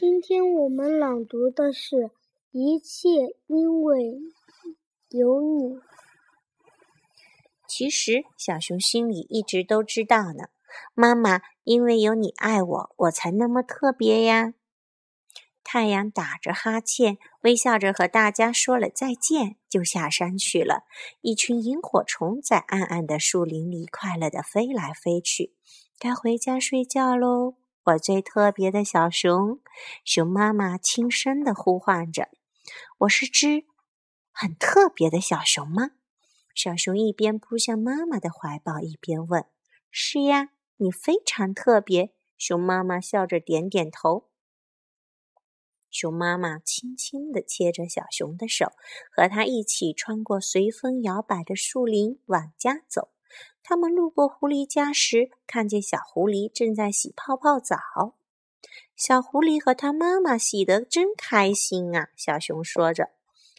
今天我们朗读的是《一切因为有你》。其实小熊心里一直都知道呢，妈妈，因为有你爱我，我才那么特别呀。太阳打着哈欠，微笑着和大家说了再见，就下山去了。一群萤火虫在暗暗的树林里快乐地飞来飞去。该回家睡觉喽，我最特别的小熊。熊妈妈轻声的呼唤着：“我是只很特别的小熊吗？”小熊一边扑向妈妈的怀抱，一边问：“是呀，你非常特别。”熊妈妈笑着点点头。熊妈妈轻轻地牵着小熊的手，和它一起穿过随风摇摆的树林往家走。他们路过狐狸家时，看见小狐狸正在洗泡泡澡。小狐狸和它妈妈洗得真开心啊！小熊说着，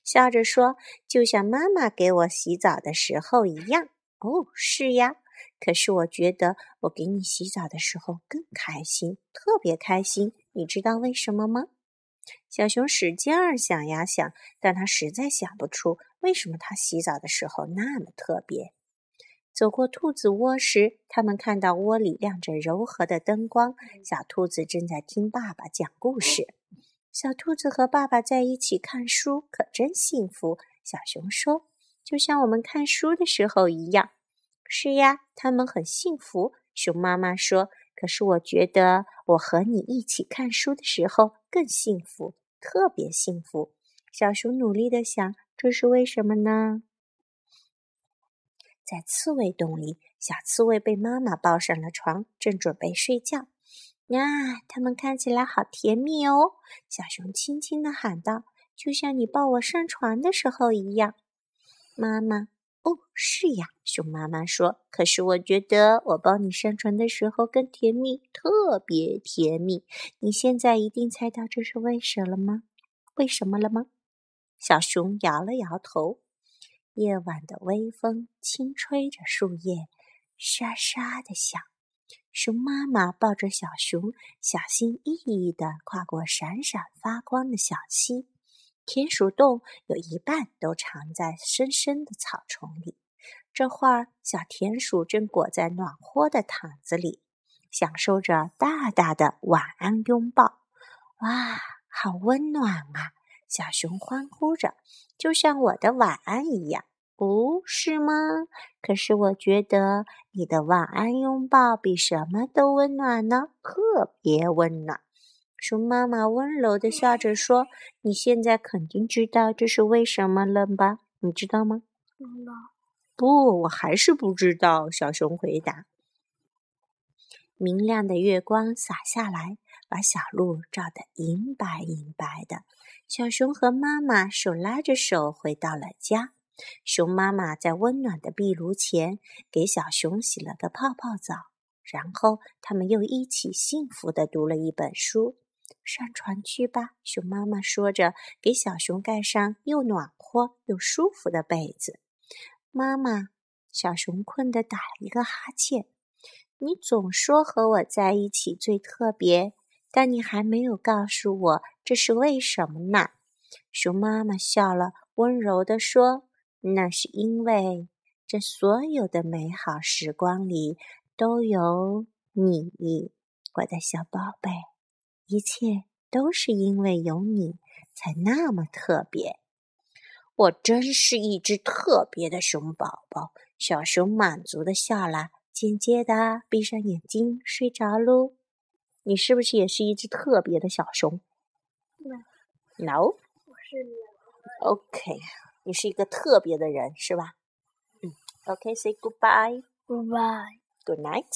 笑着说：“就像妈妈给我洗澡的时候一样。”哦，是呀。可是我觉得我给你洗澡的时候更开心，特别开心。你知道为什么吗？小熊使劲儿想呀想，但他实在想不出为什么他洗澡的时候那么特别。走过兔子窝时，他们看到窝里亮着柔和的灯光，小兔子正在听爸爸讲故事。小兔子和爸爸在一起看书，可真幸福。小熊说：“就像我们看书的时候一样。”是呀，他们很幸福。熊妈妈说。可是我觉得我和你一起看书的时候更幸福，特别幸福。小熊努力的想，这是为什么呢？在刺猬洞里，小刺猬被妈妈抱上了床，正准备睡觉。呀，它们看起来好甜蜜哦！小熊轻轻的喊道：“就像你抱我上床的时候一样。”妈妈。哦，是呀，熊妈妈说。可是我觉得我抱你上床的时候更甜蜜，特别甜蜜。你现在一定猜到这是为什么了吗？为什么了吗？小熊摇了摇头。夜晚的微风轻吹着树叶，沙沙的响。熊妈妈抱着小熊，小心翼翼地跨过闪闪发光的小溪。田鼠洞有一半都藏在深深的草丛里。这会儿，小田鼠正裹在暖和的毯子里，享受着大大的晚安拥抱。哇，好温暖啊！小熊欢呼着，就像我的晚安一样，不是吗？可是我觉得你的晚安拥抱比什么都温暖呢，特别温暖。熊妈妈温柔的笑着说：“你现在肯定知道这是为什么了吧？你知道吗？”“知道。”“不，我还是不知道。”小熊回答。明亮的月光洒下来，把小路照得银白银白的。小熊和妈妈手拉着手回到了家。熊妈妈在温暖的壁炉前给小熊洗了个泡泡澡，然后他们又一起幸福的读了一本书。上床去吧，熊妈妈说着，给小熊盖上又暖和又舒服的被子。妈妈，小熊困得打了一个哈欠。你总说和我在一起最特别，但你还没有告诉我这是为什么呢？熊妈妈笑了，温柔地说：“那是因为这所有的美好时光里都有你，我的小宝贝。”一切都是因为有你，才那么特别。我真是一只特别的熊宝宝。小熊满足的笑了，渐渐的闭上眼睛睡着喽。你是不是也是一只特别的小熊？No，我是人。OK，你是一个特别的人，是吧？嗯。OK，say goodbye。Goodbye。Good night。